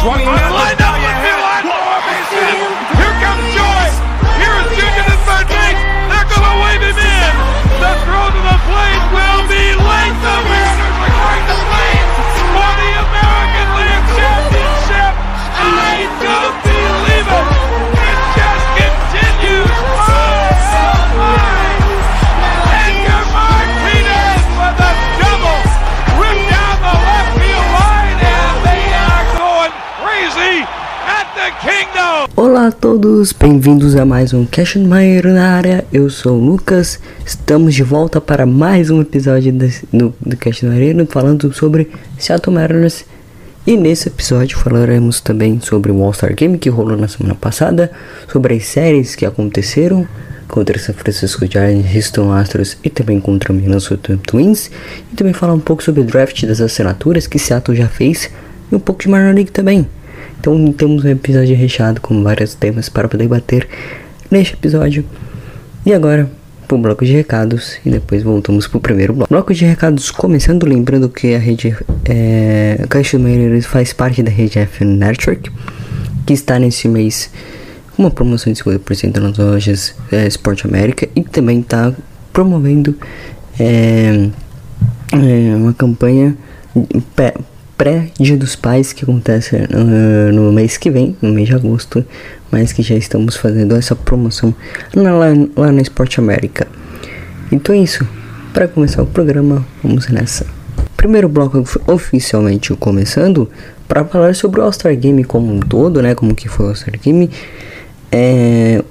swung in. Todos, bem-vindos a mais um Cash Mairo na área. Eu sou o Lucas, estamos de volta para mais um episódio desse- do, Cash Mairo falando sobre Seattle Mariners. E nesse episódio falaremos também sobre o All-Star Game que rolou na semana passada, sobre as séries que aconteceram contra São Francisco Giants, Houston Astros e também contra Minnesota Twins. E também falar um pouco sobre o draft das assinaturas que Seattle já fez e um pouco de Minor League também. Então temos um episódio recheado com vários temas para poder bater neste episódio. E agora, pro bloco de recados e depois voltamos pro primeiro bloco. Bloco de recados começando, lembrando que a rede é, Caixa Mariners faz parte da rede F Network, que está nesse mês com uma promoção de 50% nas lojas é, Sport América e também está promovendo é, é, uma campanha pré-dia dos pais que acontece uh, no mês que vem, no mês de agosto, mas que já estamos fazendo essa promoção na- lá, lá na Sport América. Então é isso, para começar o programa, vamos nessa. Primeiro bloco of- oficialmente começando para falar sobre o All-Star Game como um todo, né? Como que foi o All-Star Game. É,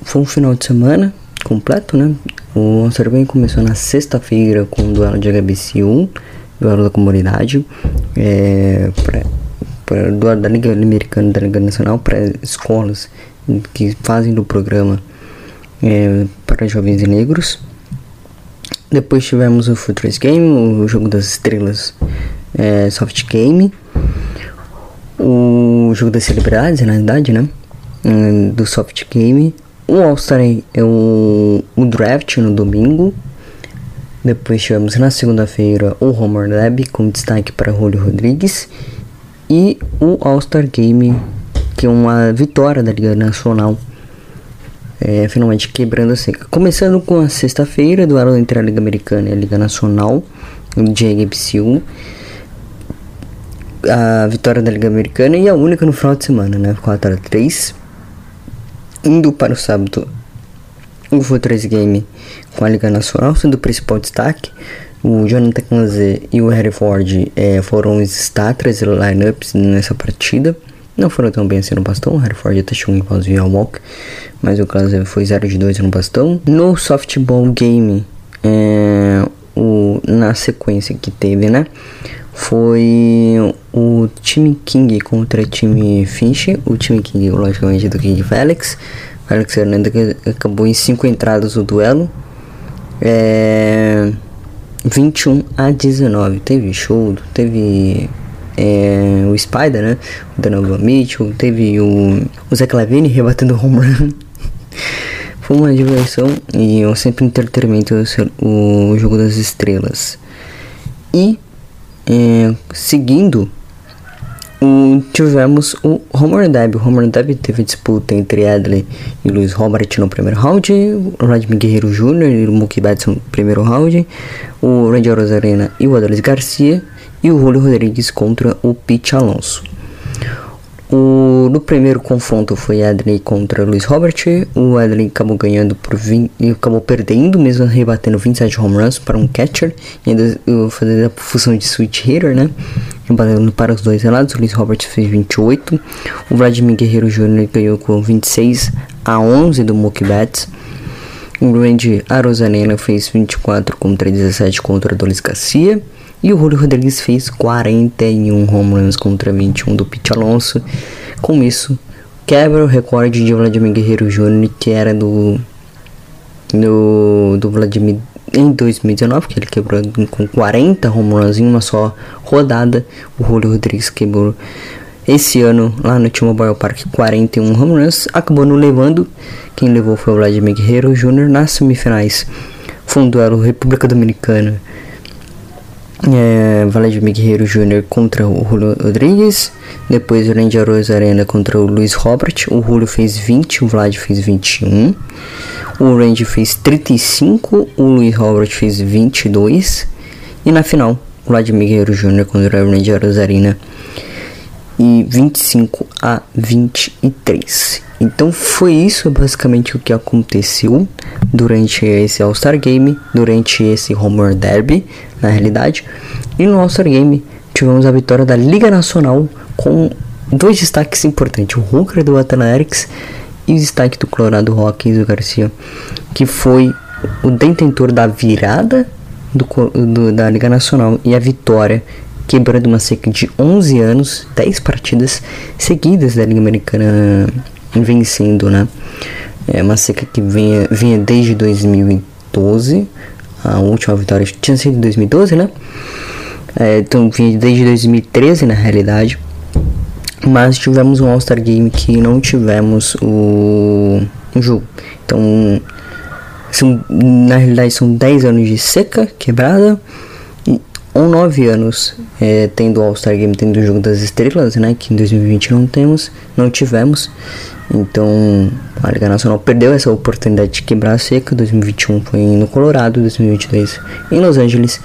foi um final de semana completo, né? O All-Star Game começou na sexta-feira com o duelo de HBC1, duelo da comunidade, é, pra, pra, da Liga Americana da Liga Nacional para escolas que fazem do programa é, para jovens negros. Depois tivemos o Futures Game, o jogo das estrelas é, Soft Game, o jogo das celebridades, na verdade, né? Hum, Do Soft Game, o All-Star é o, o Draft no domingo. Depois tivemos na segunda-feira o Homer Lab com destaque para Julio Rodrigues e o All-Star Game, que é uma vitória da Liga Nacional é, finalmente quebrando a seca. Começando com a sexta-feira, duelo entre a Liga Americana e a Liga Nacional, de ABCU. A vitória da Liga Americana e a única no final de semana, né? 4 a 3 Indo para o sábado, o Futures Game com a Liga Nacional, sendo o principal destaque. O Jonathan Kanze e o Harry Ford é, foram os starters lineups nessa partida. Não foram tão bem assim no bastão. O Harry Ford até chegou em pausa e walk, mas o Kanze foi 0 de 2 no bastão. No softball game, é, o, na sequência que teve, né? Foi o time King contra o time Finch. O time King, logicamente, do King Felix. Felix Hernandez acabou em 5 entradas o duelo. É, 21 a 19. Teve show, teve é, o Spider, né? O Donovan Mitchell. Teve o, o Zé Clavini rebatendo o home run. Foi uma diversão e um sempre entretenimento o jogo das estrelas. E é, seguindo, o, tivemos o Homer Derby. O Homer Derby teve disputa entre Adley e Luiz Robert no primeiro round, o Vladimir Guerreiro Jr. e o Mookie Betts no primeiro round, o Randy Rosarena e o Adolis Garcia, e o Julio Rodrigues contra o Pete Alonso. O, no primeiro confronto foi Adley contra Luiz Robert. O Adley acabou ganhando por 20, e acabou perdendo, mesmo rebatendo 27 home runs para um catcher. E ainda fazendo a função de switch hitter, né? Rebatendo para os dois lados. O Luiz Robert fez 28. O Vladimir Guerreiro Jr. ganhou com 26 a 11 do Mookie Betts. O Randy Arozarena fez 24 contra 17 contra Dolis Garcia. E o Julio Rodrigues fez 41 home runs contra 21 do Pete Alonso. Com isso, quebra o recorde de Vladimir Guerreiro Jr., que era do, do, do Vladimir em 2019, que ele quebrou com 40 home runs em uma só rodada. O Julio Rodrigues quebrou esse ano lá no T-Mobile Park 41 home runs. Acabou não levando. Quem levou foi o Vladimir Guerreiro Jr. nas semifinais. Foi um duelo República Dominicana é, Vladimir Guerreiro Jr. contra o Julio Rodrigues. Depois o Randy Arena contra o Luiz Robert. O Julio fez 20, o Vlad fez 21. O Randy fez 35, o Luiz Robert fez 22. E na final, Vladimir Guerreiro Jr. contra o Randy Arena e 25 a 23. Então foi isso basicamente o que aconteceu durante esse All-Star Game, durante esse Homer Derby, na realidade. E no All-Star Game tivemos a vitória da Liga Nacional com dois destaques importantes, o Hooker do Athletics e o destaque do Colorado Rockies do Garcia, que foi o detentor da virada do, do, da Liga Nacional e a vitória quebrando uma seca de 11 anos, 10 partidas seguidas da Liga Americana vencendo, né? É uma seca que vinha, vinha desde 2012, a última vitória tinha sido em 2012, né? É, então vinha desde 2013 na realidade. Mas tivemos um All-Star Game que não tivemos o, o jogo. Então, são, na realidade, são 10 anos de seca quebrada ou 9 anos é, tendo o All-Star Game, tendo o Jogo das Estrelas, né? Que em 2020 não temos, não tivemos. Então a Liga Nacional perdeu essa oportunidade de quebrar a seca. 2021 foi no Colorado, 2022 em Los Angeles.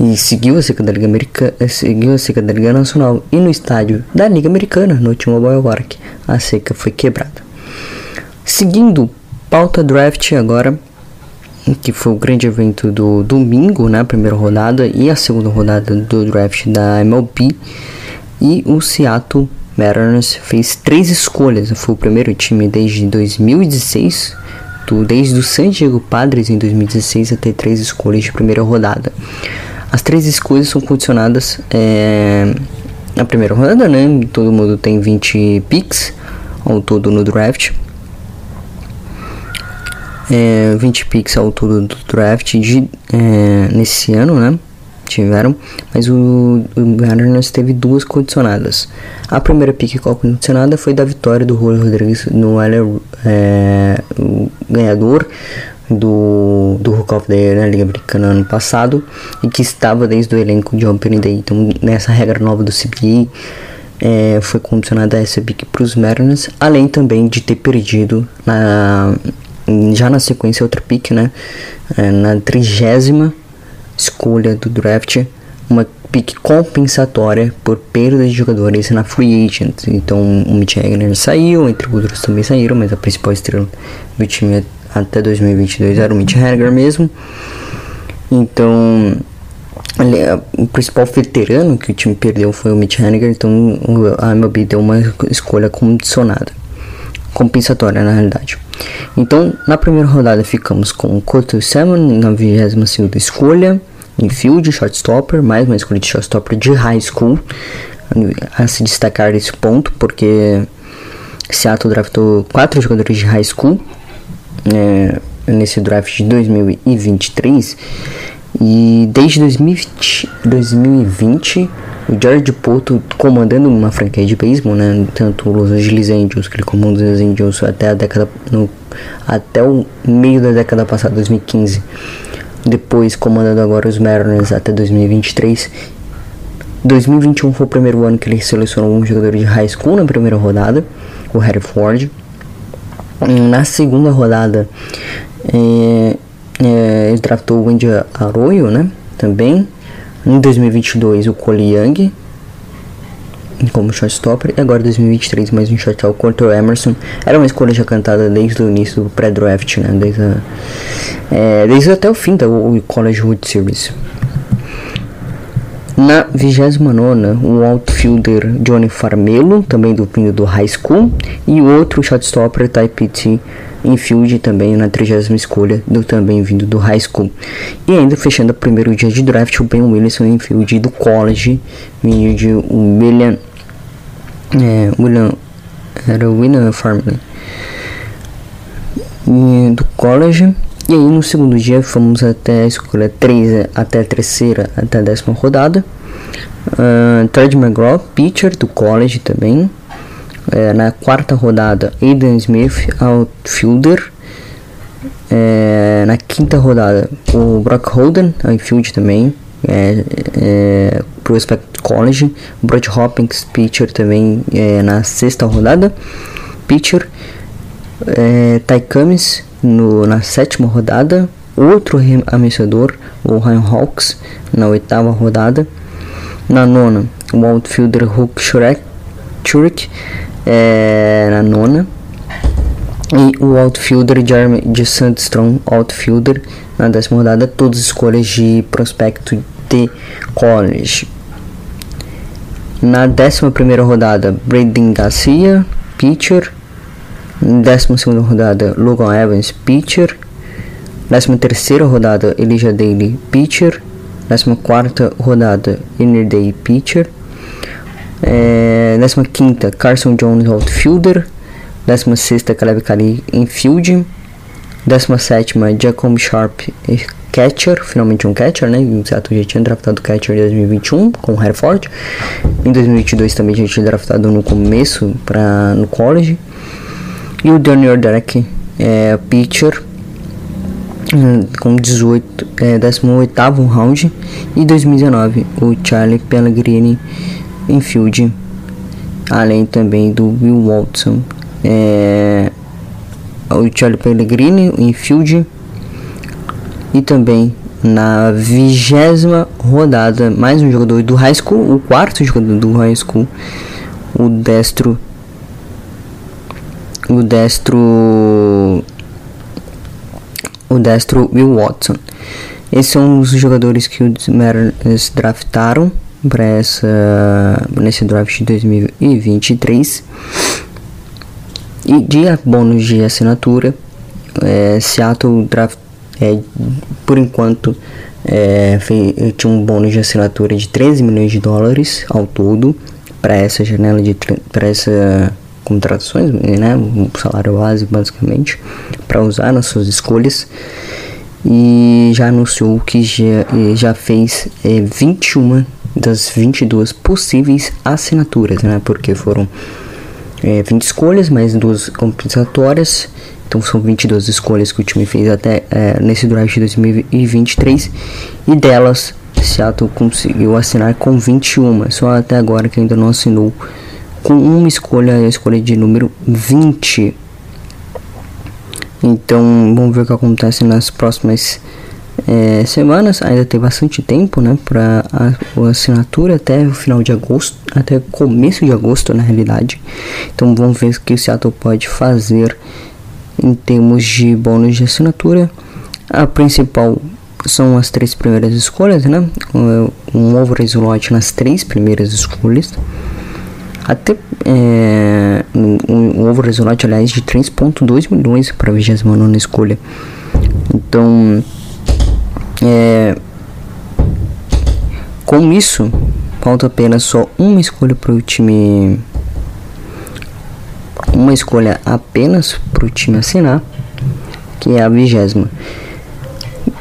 E seguiu a seca da Liga Americana, eh, seguiu a seca da Liga Nacional e no estádio da Liga Americana, no T-Mobile Park, a seca foi quebrada. Seguindo pauta draft agora, que foi o grande evento do domingo, né, a primeira rodada e a segunda rodada do draft da MLB. E o Seattle Mariners fez três escolhas, foi o primeiro time desde 2016, do, desde o San Diego Padres em 2016 a ter três escolhas de primeira rodada. As três escolhas são condicionadas é, na primeira rodada, né? Todo mundo tem 20 picks ao todo no draft é, 20 picks ao todo do draft de, é, nesse ano, né? Tiveram, mas o, o teve duas condicionadas. A primeira pick condicionada foi da vitória do Julio Rodrigues no é, ganhador do, do Hook of the Year na Liga Americana ano passado e que estava desde o elenco de Opening Day. Então, nessa regra nova do CBA, é, foi condicionada essa pick para os Mariners, além também de ter perdido na já na sequência outro pick, né? É, na trigésima escolha do draft, uma pick compensatória por perda de jogadores na free agent. Então o Mitch Hagner saiu, entre outros também saíram, mas a principal estrela do time até 2022 era o Mitch Hagner mesmo. Então é, o principal veterano que o time perdeu foi o Mitch Haniger, então a MLB deu uma escolha condicionada compensatória na realidade. Então, na primeira rodada ficamos com Curtis Salmon na 22 escolha, infield, shortstopper, mais uma escolha de shortstopper de high school. A se destacar esse ponto, porque Seattle draftou quatro jogadores de high school é, nesse draft de 2023 e desde 2020, 2020 o George Poto comandando uma franquia de beisebol, né? Tanto o Los Angeles Angels, que ele comanda os Angels até a década no, até o meio da década passada, 2015. Depois comandando agora os Mariners até 2023. 2021 foi o primeiro ano que ele selecionou um jogador de high school na primeira rodada, o Harry Ford. Na segunda rodada, é, é, ele draftou o Andy Arroyo, né? Também Em 2022, o Cole Young como shortstopper. E agora 2023, mais um shortstop, o Corto Emerson. Era uma escolha já cantada desde o início do pré-draft, né? Desde, a, é, desde até o fim da College World Series. Na 29 o outfielder Johnny Farmelo, também do vindo do high school, e o outro shortstopper Ty Pitt infield também na 30 escolha, do também vindo do high school. E ainda fechando o primeiro dia de draft, o Ben Wilson infield do college, vindo de William é, William era o William Farmley do college. E aí no segundo dia fomos até a escolha 3 até a terceira até a décima rodada. Uh, McGraw pitcher do college também uh, na quarta rodada Aiden Smith outfielder. Uh, na quinta rodada o Brock Holden outfield também. É, é, Prospect College, Brad Hopkins, pitcher também é, na sexta rodada, pitcher, é, Ty Cummins no, na sétima rodada, outro arremessador, o Ryan Hawks, na oitava rodada, na nona, o outfielder Hulk Shurik, é, na nona, e o outfielder Jeremy de Sandstrom, outfielder, na décima rodada, todas escolhas de prospecto de college. Na 11 rodada, Braden Garcia, pitcher. Na 12 rodada, Logan Evans, pitcher. Na 13 rodada, Elijah Daly, pitcher. Na 14 rodada, Inner Day, pitcher. É, 15 Carson Jones, outfielder. 16 Caleb Cali, infield. 17 Jacob Sharp, catcher, finalmente um catcher, né? O Seattle já tinha draftado catcher em 2021 com o Hereford. Em 2022 também já tinha draftado no começo para no college. E o Daniel Derek é pitcher hum, com 18, é, 18 round. E 2019 o Charlie Pellegrini infield, além também do Will Watson. É, o Charlie Pellegrini infield e também na vigésima rodada, mais um jogador do high school, o quarto jogador do high school, o destro, o destro, o destro Will Watson. Esses são os jogadores que os Mariners draftaram para essa nesse draft de 2023 e de bônus de assinatura é, Seattle draft é, por enquanto, é, fez, tinha um bônus de assinatura de 13 milhões de dólares ao todo para essa janela de para essa contratações, né, um salário básico basicamente, para usar nas suas escolhas. E já anunciou que já, já fez é, 21 das 22 possíveis assinaturas, né, porque foram é, 20 escolhas, mais duas compensatórias. Então são 22 escolhas que o time fez até é, nesse draft de 2023 e delas Seattle conseguiu assinar com 21, só até agora que ainda não assinou com uma escolha, a escolha de número 20. Então vamos ver o que acontece nas próximas é, semanas. Ainda tem bastante tempo, né, para a, a, assinatura até o final de agosto, até começo de agosto na realidade. Então vamos ver o que o Seattle pode fazer em termos de bônus de assinatura. A principal são as três primeiras escolhas, né? Um over slot nas três primeiras escolhas. Até é, um over slot, aliás, de 3,2 milhões para a 29 escolha. Então, é, com isso, falta apenas só uma escolha para o time uma escolha apenas para o time assinar, que é a vigésima.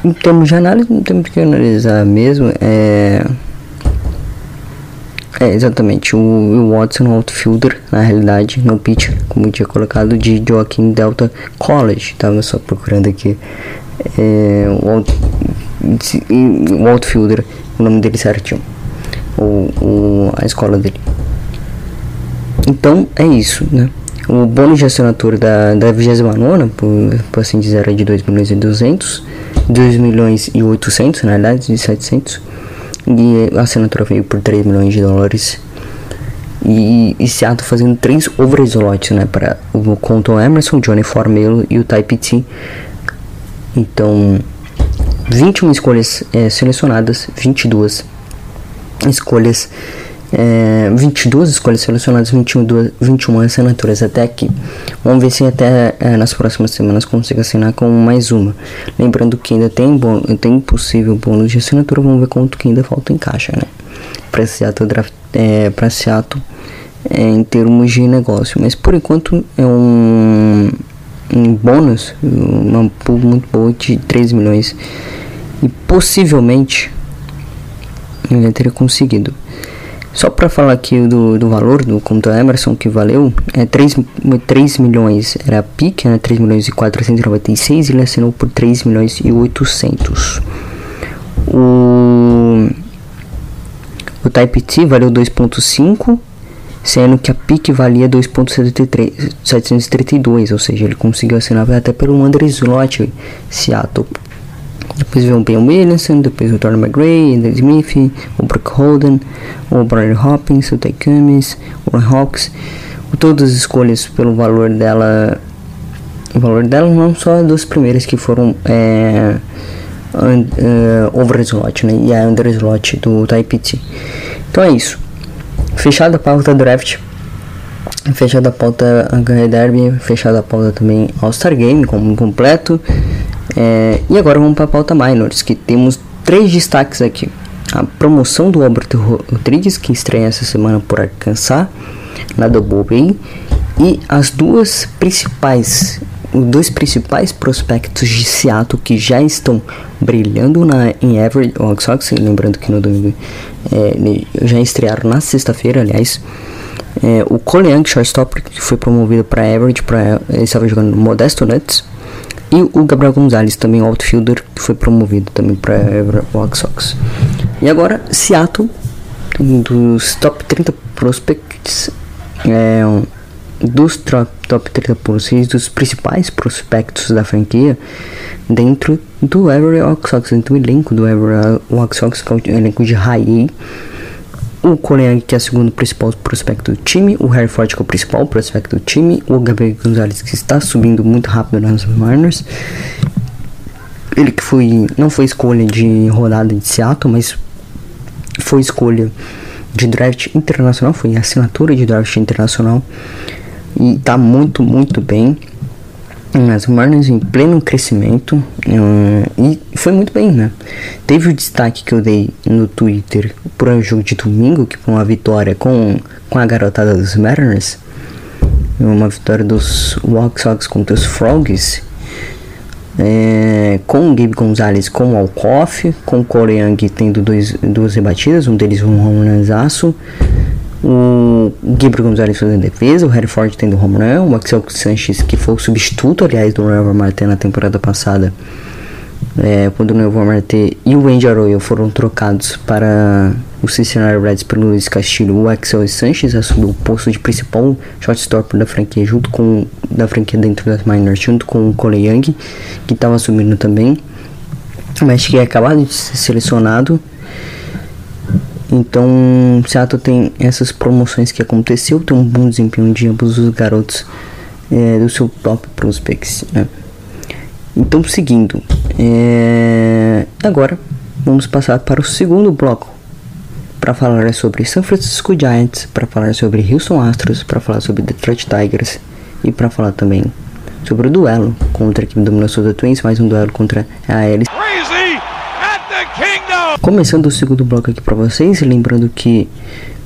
Em termos de análise, não temos que analisar mesmo. É, é exatamente o Will Watson, outfielder, na realidade, no pitcher, como tinha colocado, de Joaquim Delta College. Tava só procurando aqui é, o, o outfielder, o nome dele certinho, o, o, a escola dele. Então é isso, né? O bônus de assinatura da, da 29 por, por assim dizer, era de 2 milhões e 200, 2 milhões e 800, na verdade, de 700. E a assinatura veio por 3 milhões de dólares. E, e Seattle fazendo três overslots, né? Para o Conton Emerson, Johnny Formelo e o Type T. Então, 21 escolhas é, selecionadas, 22 escolhas é, 22 escolhas selecionadas, 21, 21 assinaturas até aqui. Vamos ver se até é, nas próximas semanas consigo assinar com mais uma. Lembrando que ainda tem, bom, tem possível bônus de assinatura, vamos ver quanto que ainda falta em caixa, né? Para Seattle, draft, é, para Seattle é, em termos de negócio. Mas por enquanto é um, um bônus, uma pool muito boa de 3 milhões. E possivelmente ele teria conseguido. Só para falar aqui do, do valor do conto Emerson que valeu, é 3, 3 milhões era a PIC, né, 3 milhões e 496 e ele assinou por 3 milhões e 800. O, o Type T valeu 2.5, sendo que a PIC valia 2.732, ou seja, ele conseguiu assinar até pelo Under Slot Seattle depois veio o Ben Williamson, depois o Tony McRae, Andy Smith, o Brook Holden, o Brian Hopkins, o Ty Cummins, o Ron Hawks. Todas as escolhas pelo valor dela. O valor dela não só dos primeiros que foram é, uh, over slot, né? E a under slot do Type T. Então é isso. Fechada a pauta draft. Fechada a pauta HE Derby. Fechada a pauta também All-Star Game como completo. É, e agora vamos para a pauta minors, que temos três destaques aqui. A promoção do Albert Rodrigues, que estreia essa semana por Arkansas, na Double Bay, e as duas principais, os dois principais prospectos de Seattle que já estão brilhando na, em Everett Sox, lembrando que no domingo é, já estrearam na sexta-feira, aliás. É, o Cole Young, shortstop, que foi promovido para Everett, pra, ele estava jogando Modesto Nuts, e o Gabriel Gonzalez, também outfielder, que foi promovido também para White Sox. E agora, Seattle, dos top 30 prospects, é, dos top 30 prospects, dos principais prospectos da franquia, dentro do White Sox, dentro do elenco do White Sox, que é o elenco de A o Koreang, que é o segundo principal prospecto do time, o Harry Ford, que é o principal prospecto do time, o Gabriel Gonzalez, que está subindo muito rápido nas minors. Ele que foi, não foi escolha de rodada de Seattle, mas foi escolha de draft internacional, foi assinatura de draft internacional e está muito, muito bem. As Marlins em pleno crescimento uh, e foi muito bem, né? Teve o destaque que eu dei no Twitter por um jogo de domingo, que foi uma vitória com, com a garotada dos Mariners, uma vitória dos White Sox contra os Frogs, é, com o Gabe Gonzalez com o Alcoff, com o Corey Young tendo dois, duas rebatidas, um deles um home aço o Gabriel Gonzalez fazendo defesa, o Harry Ford tendo home run, o Axel Sanchez, que foi o substituto, aliás, do Trevor Martin na temporada passada, é, quando o Trevor Martin e o Andy Arroyo foram trocados para o Cincinnati Reds pelo Luiz Castilho, o Axel Sanchez assumiu o posto de principal shortstop da franquia, junto com da franquia dentro das minors, junto com o Cole Young, que estava assumindo também, mas que é acabado de ser selecionado então, Seattle tem essas promoções que aconteceu, tem um bom desempenho de ambos os garotos é, do seu top prospects. Né? Então, seguindo, é, agora vamos passar para o segundo bloco para falar sobre San Francisco Giants, para falar sobre Houston Astros, para falar sobre Detroit Tigers e para falar também sobre o duelo contra a equipe do Minnesota Twins, mais um duelo contra a Alice. Começando o segundo bloco aqui para vocês, lembrando que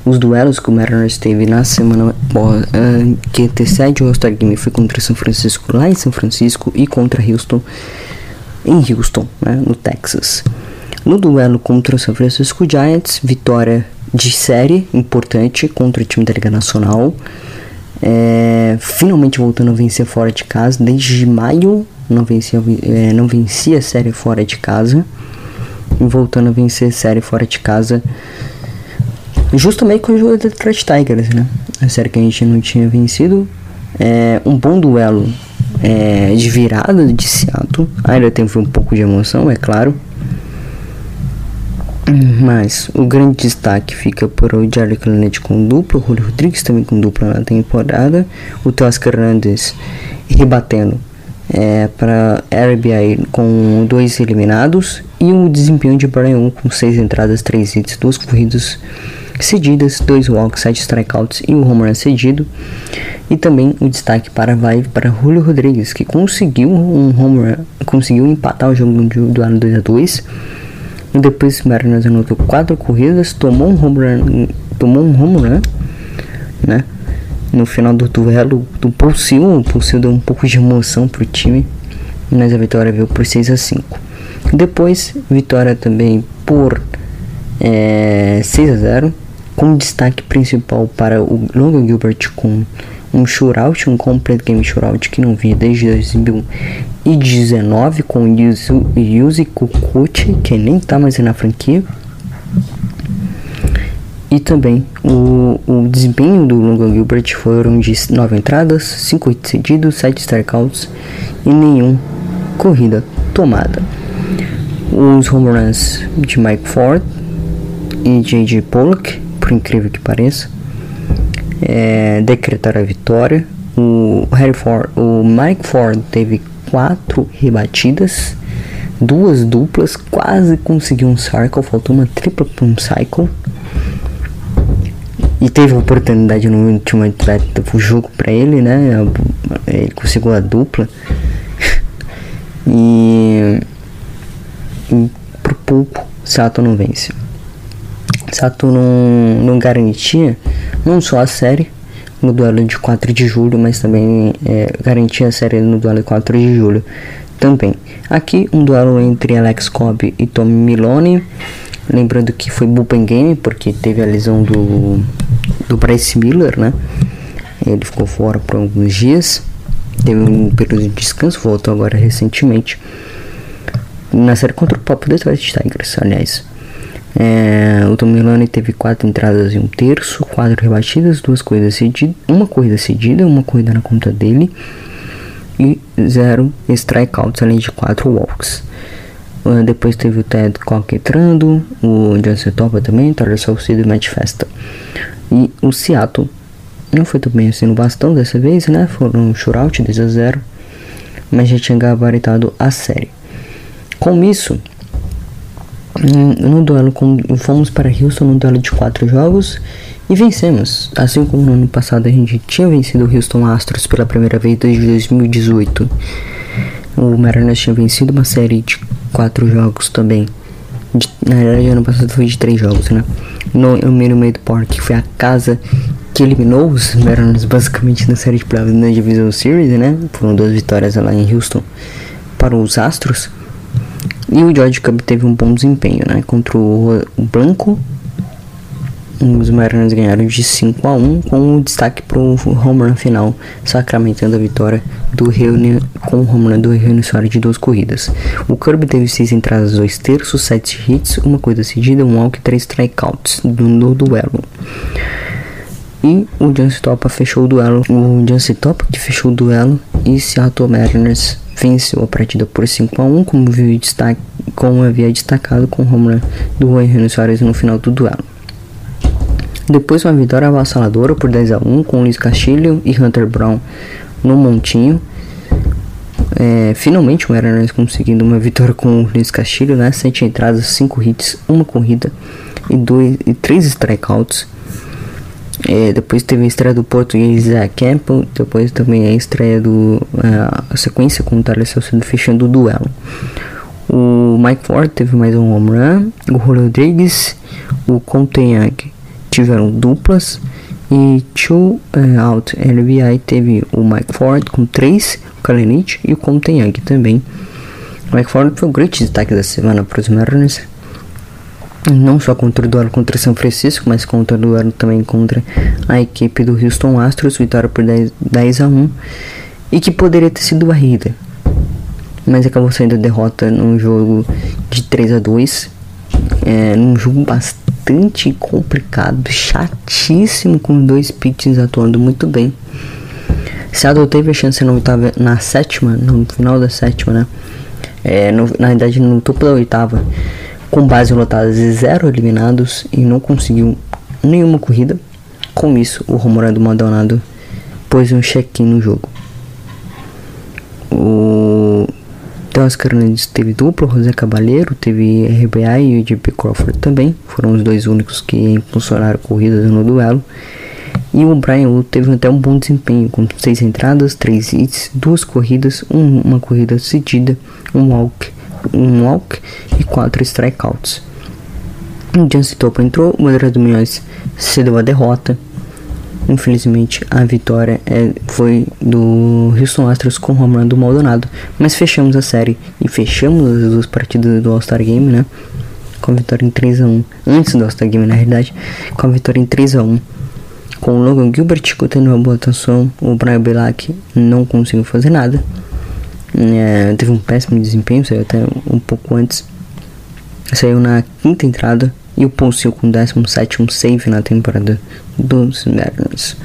os duelos que o Mariners teve na semana uh, que antecede o All-Star Game foi contra São Francisco lá em São Francisco e contra Houston em Houston, né, no Texas. No duelo contra o São Francisco Giants, vitória de série importante contra o time da Liga Nacional. É, finalmente voltando a vencer fora de casa. Desde maio não vencia, é, não vencia a série fora de casa voltando a vencer série fora de casa. Justamente com o jogo do Detroit Tigers, né? A série que a gente não tinha vencido. É um bom duelo é, de virada de Seattle. Ainda teve um pouco de emoção, é claro. Mas o grande destaque fica por o Jared Clemente com dupla, o Julio Rodrigues também com dupla na temporada, o Teoscar Hernandez rebatendo é, para RBI com dois eliminados e o desempenho de Brian com seis entradas, três hits, duas corridas cedidas, dois walks, sete strikeouts e um home run cedido. E também o destaque para vai para Julio Rodrigues, que conseguiu um home run, conseguiu empatar o jogo do ano 2 a 2 e depois Mariners anotou quatro corridas, tomou um home run, tomou um home run, né? No final do duelo do Pulsil, o Pulsil deu um pouco de emoção pro time, mas a vitória veio por 6 a 5. Depois, vitória também por é, 6 a 0, com destaque principal para o Logan Gilbert com um shootout, um complete game shootout que não vinha desde 2019 com o Yuzi Kukuchi, que nem tá mais na franquia. E também o, o desempenho do Logan Gilbert foram de 9 entradas, 5 hits cedidos, 7 strikeouts e nenhum corrida tomada. Os home runs de Mike Ford e J.J. Pollock, por incrível que pareça, é, decretaram a vitória. O, Harry Ford, o Mike Ford teve quatro rebatidas, duas duplas, quase conseguiu um cycle, faltou uma tripla para um cycle. E teve a oportunidade no último atleta do jogo para ele, né? Ele conseguiu a dupla. e, e pro pouco, não vence. Sato não, não garantia não só a série no duelo de 4 de julho, mas também é, garantia a série no duelo de 4 de julho também. Aqui um duelo entre Alex Cobb e Tommy Milone. Lembrando que foi bullpen game porque teve a lesão do, do Bryce Miller, né? Ele ficou fora por alguns dias. Teve um período de descanso, voltou agora recentemente. Na série contra o Pop Detroit Tigers, aliás. É, o Tom Milani teve quatro entradas e um terço, quatro rebatidas, duas corridas cedidas, uma corrida cedida, uma corrida na conta dele e zero strikeouts, além de quatro walks. Uh, depois teve o Ted Koch entrando, o Johnson Topa também, Tyler Salcedo e Matt Festa. E o Seattle não foi tão bem assim no bastão dessa vez, né? Foram um shootout 10 a 0, mas já tinha gabaritado a série. Com isso, no duelo com, fomos para Houston no duelo de quatro jogos e vencemos. Assim como no ano passado a gente tinha vencido o Houston Astros pela primeira vez desde 2018. O Mariners tinha vencido uma série de quatro jogos também. De, na verdade, ano passado foi de três jogos, né? No, no Minute Maid Park, foi a casa que eliminou os Mariners basicamente na série de playoffs na Division Series, né? Foram duas vitórias lá em Houston para os Astros. E o George Cub teve um bom desempenho, né? Contra o, Blanco. Os Mariners ganharam de 5 a 1 com o destaque para o home run final, sacramentando a vitória do Reunion com o home run do Reunion Soares de duas corridas. O Kirby teve 6 entradas, 2 terços, 7 hits, uma corrida cedida, um walk e 3 strikeouts no duelo. E o Jancy Topa fechou o duelo. O Jancy Topa que fechou o duelo e Seattle Mariners venceu a partida por 5 a 1 como, viu destaque, como havia destacado com o home do Juan Soares no final do duelo. Depois uma vitória avassaladora por 10 a 1 com Luiz Castilho e Hunter Brown no montinho. É, finalmente o Mariners conseguindo uma vitória com o Luiz Castilho, né? 7 entradas, 5 hits, uma corrida e 3 e três strikeouts. É, depois teve a estreia do português Zach Campbell. Depois também a estreia do. a sequência com o Thales Salcedo fechando o duelo. O Mike Ford teve mais um home run. O Rodrigues, o Conte Young tiveram duplas. E two uh, out RBI teve o Mike Ford com 3, o Kalenich e o Conte Young também. O Mike Ford foi o grande destaque da semana para os Mariners não só contra o duelo contra São Francisco, mas contra o duelo também contra a equipe do Houston Astros, vitória por 10, 10 a 1 e que poderia ter sido varrida, mas acabou sendo derrota num jogo de 3 a 2 é, num jogo bastante complicado, chatíssimo, com dois pitchers atuando muito bem. Seattle teve a chance na, oitava, na sétima, no final da sétima, né? É, no, na verdade, no topo da oitava com base lotada de zero eliminados e não conseguiu nenhuma corrida. Com isso, o Romualdo Maldonado pôs um check-in no jogo. O Dallas Carneades teve duplo, José Cabaleiro, teve RBA e o JP Crawford também. Foram os dois únicos que impulsionaram corridas no duelo. E o Brian Wood teve até um bom desempenho, com seis entradas, três hits, duas corridas, um, uma corrida cedida, um walk, um walk e quatro strikeouts. O Jancy Topo entrou, o Eduardo Munhoz cedeu a derrota. Infelizmente, a vitória é, foi do Houston Astros com o home do Maldonado. Mas fechamos a série e fechamos as duas partidas do All-Star Game, né? Com a vitória em 3x1. Antes do All-Star Game, na realidade, com a vitória em 3x1 com o Logan Gilbert tendo uma boa atuação, o Brian Belak não conseguiu fazer nada. É, teve um péssimo desempenho, saiu até um pouco antes. Saiu na quinta entrada e o Pulse com o 17 save na temporada dos Mariners.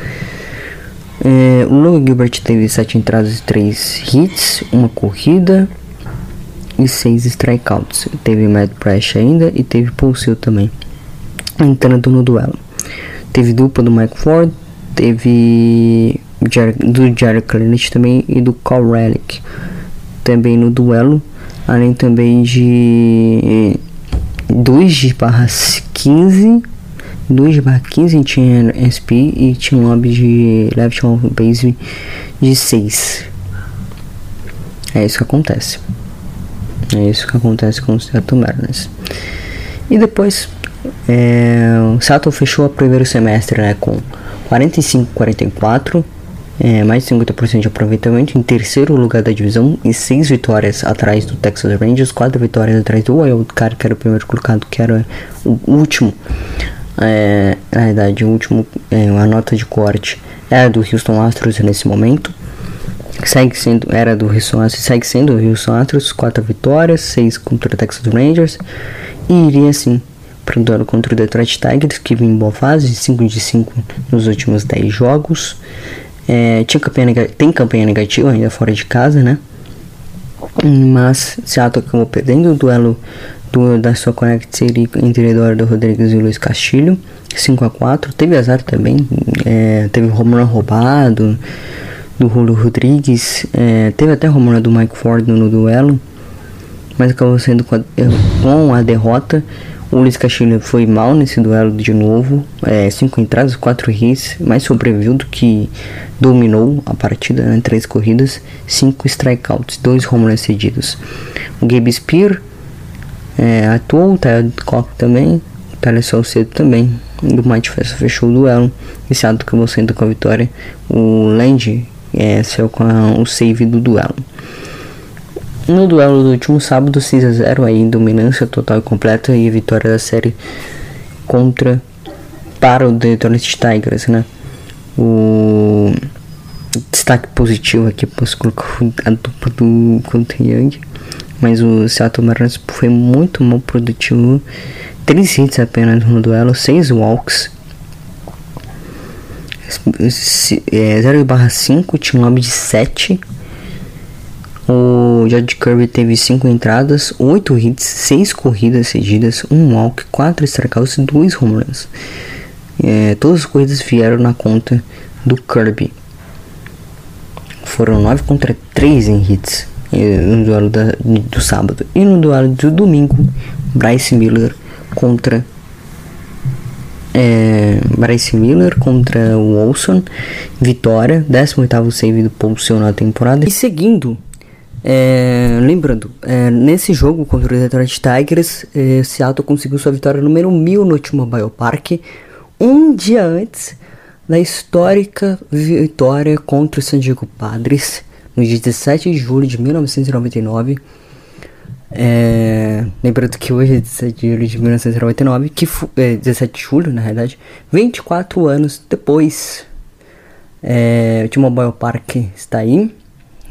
É, o Logan Gilbert teve 7 entradas e 3 hits, uma corrida e 6 strikeouts. Teve Mad Press ainda e teve Pulse também entrando no duelo. Teve dupla do Mike Ford, teve do Jared Cleveland também e do Cal Relic também no duelo, além também de 2 de barra 15 2 de barra 15 tinha SP e tinha um lobby de left on base de 6 é isso que acontece. É isso que acontece com os Seattle Mariners. E depois é, o Sato fechou o primeiro semestre né, com 45-44, é, mais de 50% de aproveitamento, em terceiro lugar da divisão e 6 vitórias atrás do Texas Rangers, 4 vitórias atrás do Wild Card, que era o primeiro colocado, que era o último. É, na verdade, o último, é, a nota de corte era do Houston Astros nesse momento. Segue sendo, era do Houston Astros, segue sendo o Houston Astros, 4 vitórias, 6 contra o Texas Rangers. E iria assim para o duelo contra o Detroit Tigers, que vem em boa fase, 5 de 5 nos últimos 10 jogos. É, tinha campanha tem campanha negativa ainda fora de casa, né? Mas Seattle acabou perdendo o duelo do, da sua Connect City entre Eduardo Rodrigues e Luiz Castilho, 5 a 4 Teve azar também, é, teve home run roubado do Julio Rodrigues, é, teve até home run do Mike Ford no duelo, mas acabou sendo com a, com a derrota. O Luiz Castilho foi mal nesse duelo de novo. É, cinco entradas, quatro hits, mais sobreviveu do que dominou a partida, né? Três corridas, cinco strikeouts, dois home cedidos. O Gabe Spear é, atuou, o Tyler Cock também, o Tyler Salcedo também. O Mike Festa fechou o duelo. Esse ato acabou sendo com a vitória. O Land é, saiu com a, o save do duelo. No duelo do último sábado, 6 a 0 aí, dominância total e completa e vitória da série contra para o Detroit Tigers, né? O destaque positivo aqui, posso colocar a dupla do contra Young, mas o Seattle Mariners foi muito mal produtivo. 3 hits apenas no duelo, 6 walks. É, 0/5 tinha um lobby de 7 o George Kirby teve 5 entradas, 8 hits, 6 corridas cedidas, 1 um walk, 4 strikeouts e 2 home runs. É, todas as corridas vieram na conta do Kirby. Foram 9 contra 3 em hits no duelo da, do sábado. E no duelo do domingo, Bryce Miller contra é, Bryce Miller contra o Olson, vitória, 18º save do Paul na temporada. E seguindo é, lembrando, é, nesse jogo contra o Detroit Tigers, é, Seattle conseguiu sua vitória número 1000 no T-Mobile Park, um dia antes da histórica vitória contra o San Diego Padres, no dia 17 de julho de 1999. É, lembrando que hoje é 17 de julho de 1999, que é, 17 de julho na realidade, 24 anos depois, é, o T-Mobile Park está aí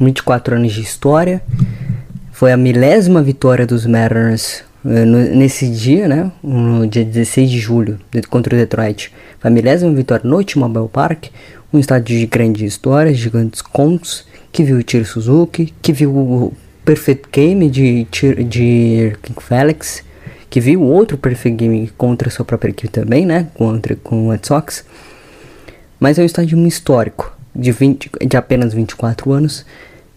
24 anos de história. Foi a milésima vitória dos Mariners uh, nesse dia, né? No dia 16 de julho, contra o Detroit. Foi a milésima vitória no T-Mobile Park, um estádio de grandes histórias, gigantes contos, que viu o Tiro Suzuki, que viu o Perfect Game de, de King Felix, que viu outro perfect game contra sua própria equipe também, né? Contra com o Red Sox. Mas é um estádio histórico, de, 20, de apenas 24 anos,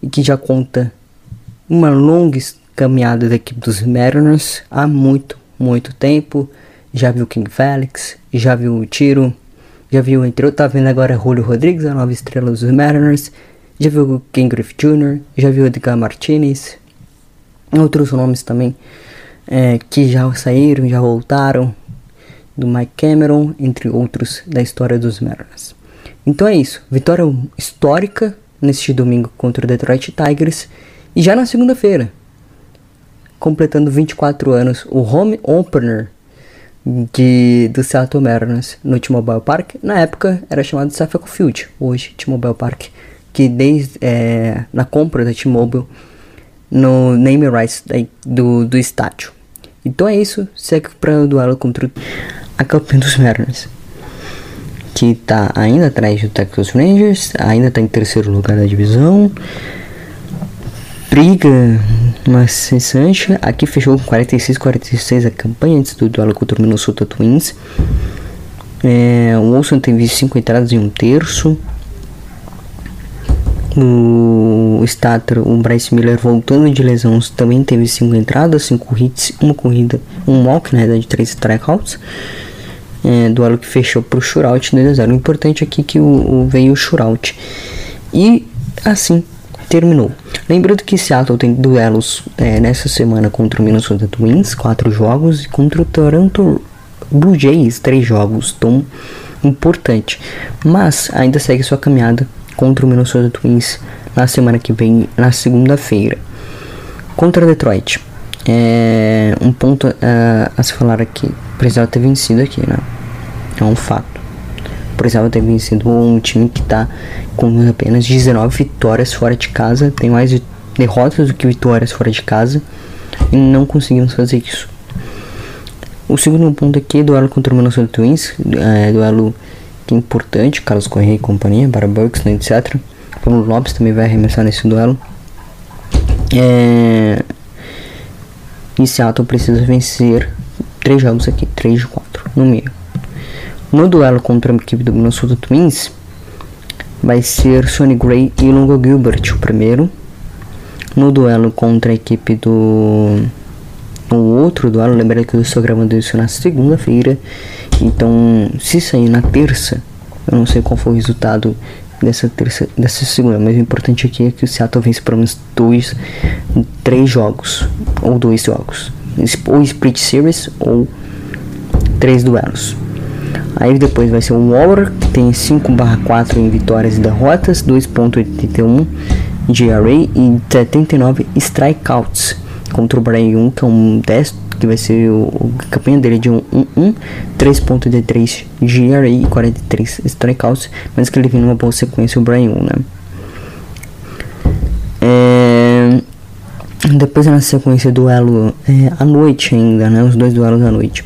e que já conta uma longa caminhada da equipe dos Mariners há muito, muito tempo. Já viu King Felix, já viu o Tiro, já viu entre outros, tá vendo agora Julio Rodrigues, a nova estrela dos Mariners. Já viu o Ken Griff Jr., já viu o Edgar Martinez, outros nomes também é, que já saíram, já voltaram, do Mike Cameron, entre outros da história dos Mariners. Então é isso, vitória histórica neste domingo contra o Detroit Tigers e já na segunda-feira, completando 24 anos, o home opener de, do Seattle Mariners no T-Mobile Park. Na época era chamado Safeco Field, hoje T-Mobile Park, que desde é, na compra da T-Mobile no name rights do, do estádio. Então é isso, segue para o duelo contra a campeã dos Mariners, que está ainda atrás do Texas Rangers, ainda está em terceiro lugar da divisão. Briga incessante, aqui fechou com 46-46 a campanha antes do duelo contra o Minnesota Twins. É, o Wilson teve 5 entradas em um terço. O Stater, o Bryce Miller voltando de lesão, também teve 5 entradas, 5 hits, uma corrida, um walk, na verdade, 3 strikeouts. É, duelo que fechou pro shootout 2 a 0. O importante aqui é que o, o veio o shootout. E assim terminou. Lembrando que Seattle tem duelos é, nessa semana contra o Minnesota Twins, 4 jogos, e contra o Toronto Blue Jays, 3 jogos. Então, importante. Mas ainda segue sua caminhada contra o Minnesota Twins na semana que vem, na segunda-feira. Contra Detroit. É um ponto uh, a se falar aqui. Precisava ter vencido aqui, né? É um fato. Precisava ter vencido um time que está com apenas 19 vitórias fora de casa. Tem mais derrotas do que vitórias fora de casa. E não conseguimos fazer isso. O segundo ponto aqui, duelo contra o Minnesota Twins. É, duelo que é importante, Carlos Correia e companhia, para Bucks, né, etc. Paulo Lopes também vai arremessar nesse duelo. É... E Seattle precisa vencer três jogos aqui, 3 de 4 no meio. No duelo contra a equipe do Minnesota Twins, vai ser Sonny Gray e Longo Gilbert o primeiro. No duelo contra a equipe do o outro duelo, lembrando que eu estou gravando isso na segunda-feira. Então, se sair na terça, eu não sei qual foi o resultado dessa terça, dessa segunda, mas o importante aqui é que o Seattle vence pelo menos dois, três jogos ou dois jogos, ou split series ou três duelos. Aí depois vai ser o Waller, que tem 5/4 em vitórias e derrotas, 2.81 de ERA e 79 strikeouts contra o Brian Young, que é um 10, que vai ser o, o campanha dele de 1 1 1 3.3 de ERA e 43 strikeouts, mas que ele vem numa boa sequência o Brian Young, né? Depois na sequência duelo é, à noite ainda, né? Os dois duelos à noite.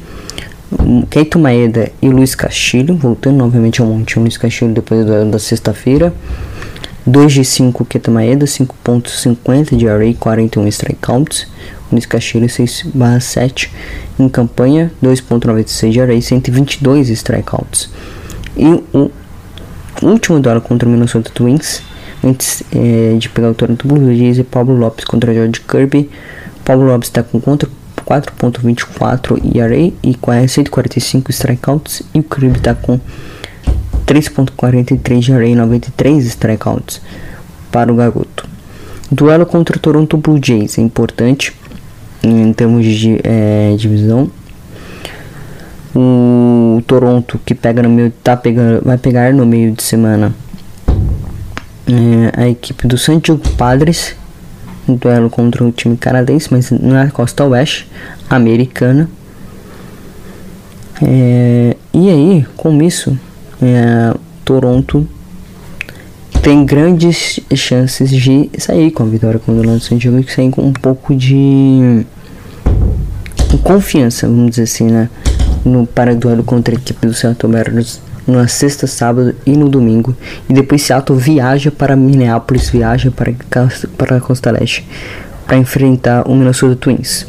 Keito Maeda e Luiz Castilho, voltando novamente ao monte Luiz Castilho depois do duelo da sexta-feira. 2 de 5 Keita Maeda, 5.50 de array, 41 strikeouts. Luiz Castilho 6 barra 7 em campanha, 2.96 de array, 122 strikeouts. E o último duelo contra o Minnesota Twins, antes é, de pegar o Toronto Blue Jays e Pablo Lopes contra George Kirby. Pablo Lopes está com contra 4.24 ERA e 145 strikeouts e o Kirby está com 3.43 de array 93 strikeouts para o garoto. Duelo contra o Toronto Blue Jays é importante em termos de é, divisão. O Toronto que pega no meio tá pegando, vai pegar no meio de semana é, a equipe do San Diego Padres um duelo contra o time canadense, mas na costa oeste americana. É, e aí, com isso, é, Toronto tem grandes chances de sair com a vitória contra o Orlando San Diego e sair com um pouco de confiança, vamos dizer assim, né? No para duelo contra a equipe do Seattle Mariners na sexta, sábado e no domingo. E depois Seattle viaja para Minneapolis, viaja para, para a Costa Leste para enfrentar o Minnesota Twins.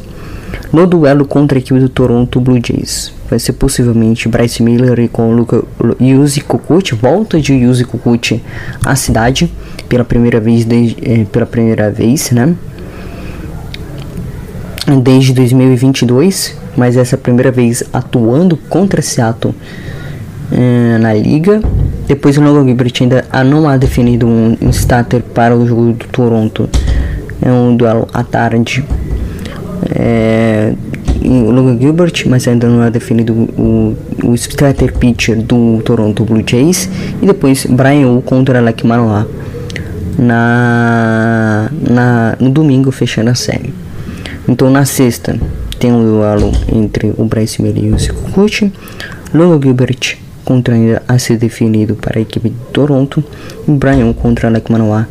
no duelo contra a equipe do Toronto Blue Jays. Vai ser possivelmente Bryce Miller e com Luca Yuzi Kukut, volta de Yuzi Kukut à cidade pela primeira vez desde, eh, pela primeira vez, né? Desde 2022, mas essa primeira vez atuando contra Seattle eh, na liga. Depois o Logan Gilbert ainda não há definido um starter para o jogo do Toronto. É um duelo à tarde. É, o Logan Gilbert, mas ainda não é definido o, o starter pitcher do Toronto Blue Jays. E depois Brian Wu contra Alec Manoa na, na, no domingo, fechando a série. Então na sexta tem um duelo entre o Bryce Miller e o Sikukuchi. Logan Gilbert contra ainda a ser definido para a equipe de Toronto. E Brian contra Alec Manoa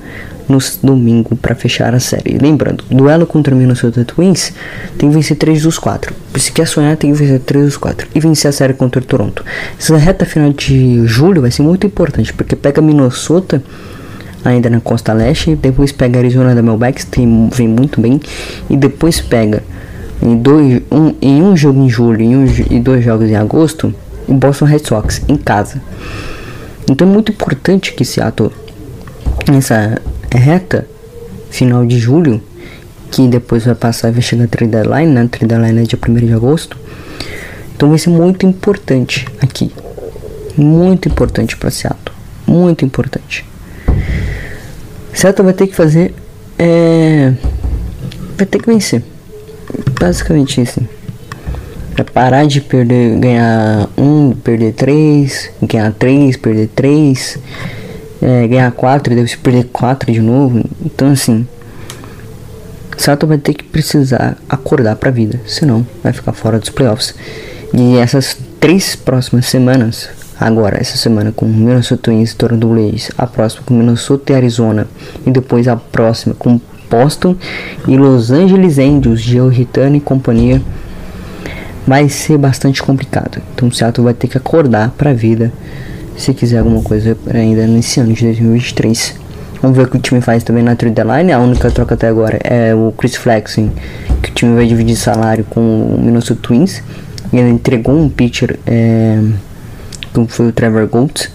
no domingo para fechar a série. Lembrando, duelo contra Minnesota Twins tem que vencer 3 dos 4. Se quer sonhar, tem que vencer 3 dos 4 e vencer a série contra Toronto. Essa reta final de julho vai ser muito importante porque pega Minnesota ainda na costa leste, depois pega Arizona Diamondbacks, tem vem muito bem e depois pega em dois um, em um jogo em julho um, e dois jogos em agosto o Boston Red Sox em casa. Então é muito importante que Seattle nessa reta final de julho, que depois vai passar e vai chegar a trade deadline, né? Trade deadline é dia 1 de agosto. Então vai ser muito importante aqui. Muito importante para Seattle. Muito importante. Seattle vai ter que fazer. É, vai ter que vencer. Basicamente isso. Pra parar de perder, ganhar um, perder três, ganhar três, perder três é, ganhar 4 e deve perder 4 de novo. Então assim, Sato vai ter que precisar acordar pra vida, senão vai ficar fora dos playoffs. E essas três próximas semanas, agora essa semana com Minnesota Twins Toronto Blaze, a próxima com Minnesota e Arizona e depois a próxima com Boston e Los Angeles Angels, Joe Ritano e companhia, vai ser bastante complicado. Então o Seattle vai ter que acordar pra vida se quiser alguma coisa ainda nesse ano de 2023. Vamos ver o que o time faz também na trade deadline. A única troca até agora é o Chris Flexing, que o time vai dividir salário com o Minnesota Twins. E ele entregou um pitcher, é, foi o Trevor Gold,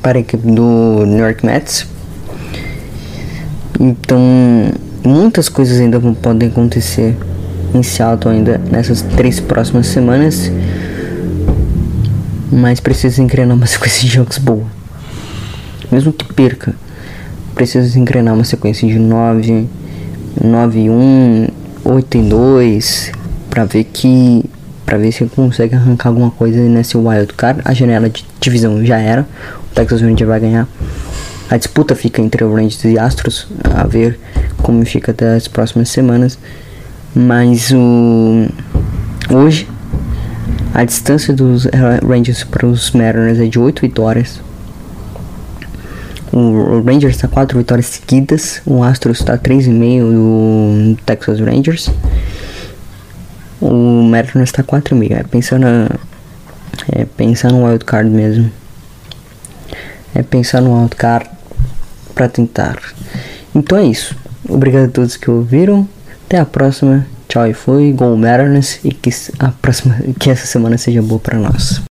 para a equipe do New York Mets. Então, muitas coisas ainda podem acontecer em Seattle ainda nessas três próximas semanas mas precisa engrenar uma sequência de jogos boa. Mesmo que perca, precisa engrenar uma sequência de 9, 9 1, 8 e 2, para ver que para ver se consegue arrancar alguma coisa nesse wild card. A janela de divisão já era, o Texas Rangers vai ganhar. A disputa fica entre o Rangers e Astros, a ver como fica até as próximas semanas. Mas o hoje a distância dos Rangers para os Mariners é de 8 vitórias. O Rangers está 4 vitórias seguidas. O Astros está 3,5 do Texas Rangers. O Mariners está 4,5. É pensando, é pensar no wildcard mesmo. É pensar no wildcard para tentar. Então é isso. Obrigado a todos que ouviram. Até a próxima. Tchau e foi, Gol Mariners e que a próxima, que essa semana seja boa para nós.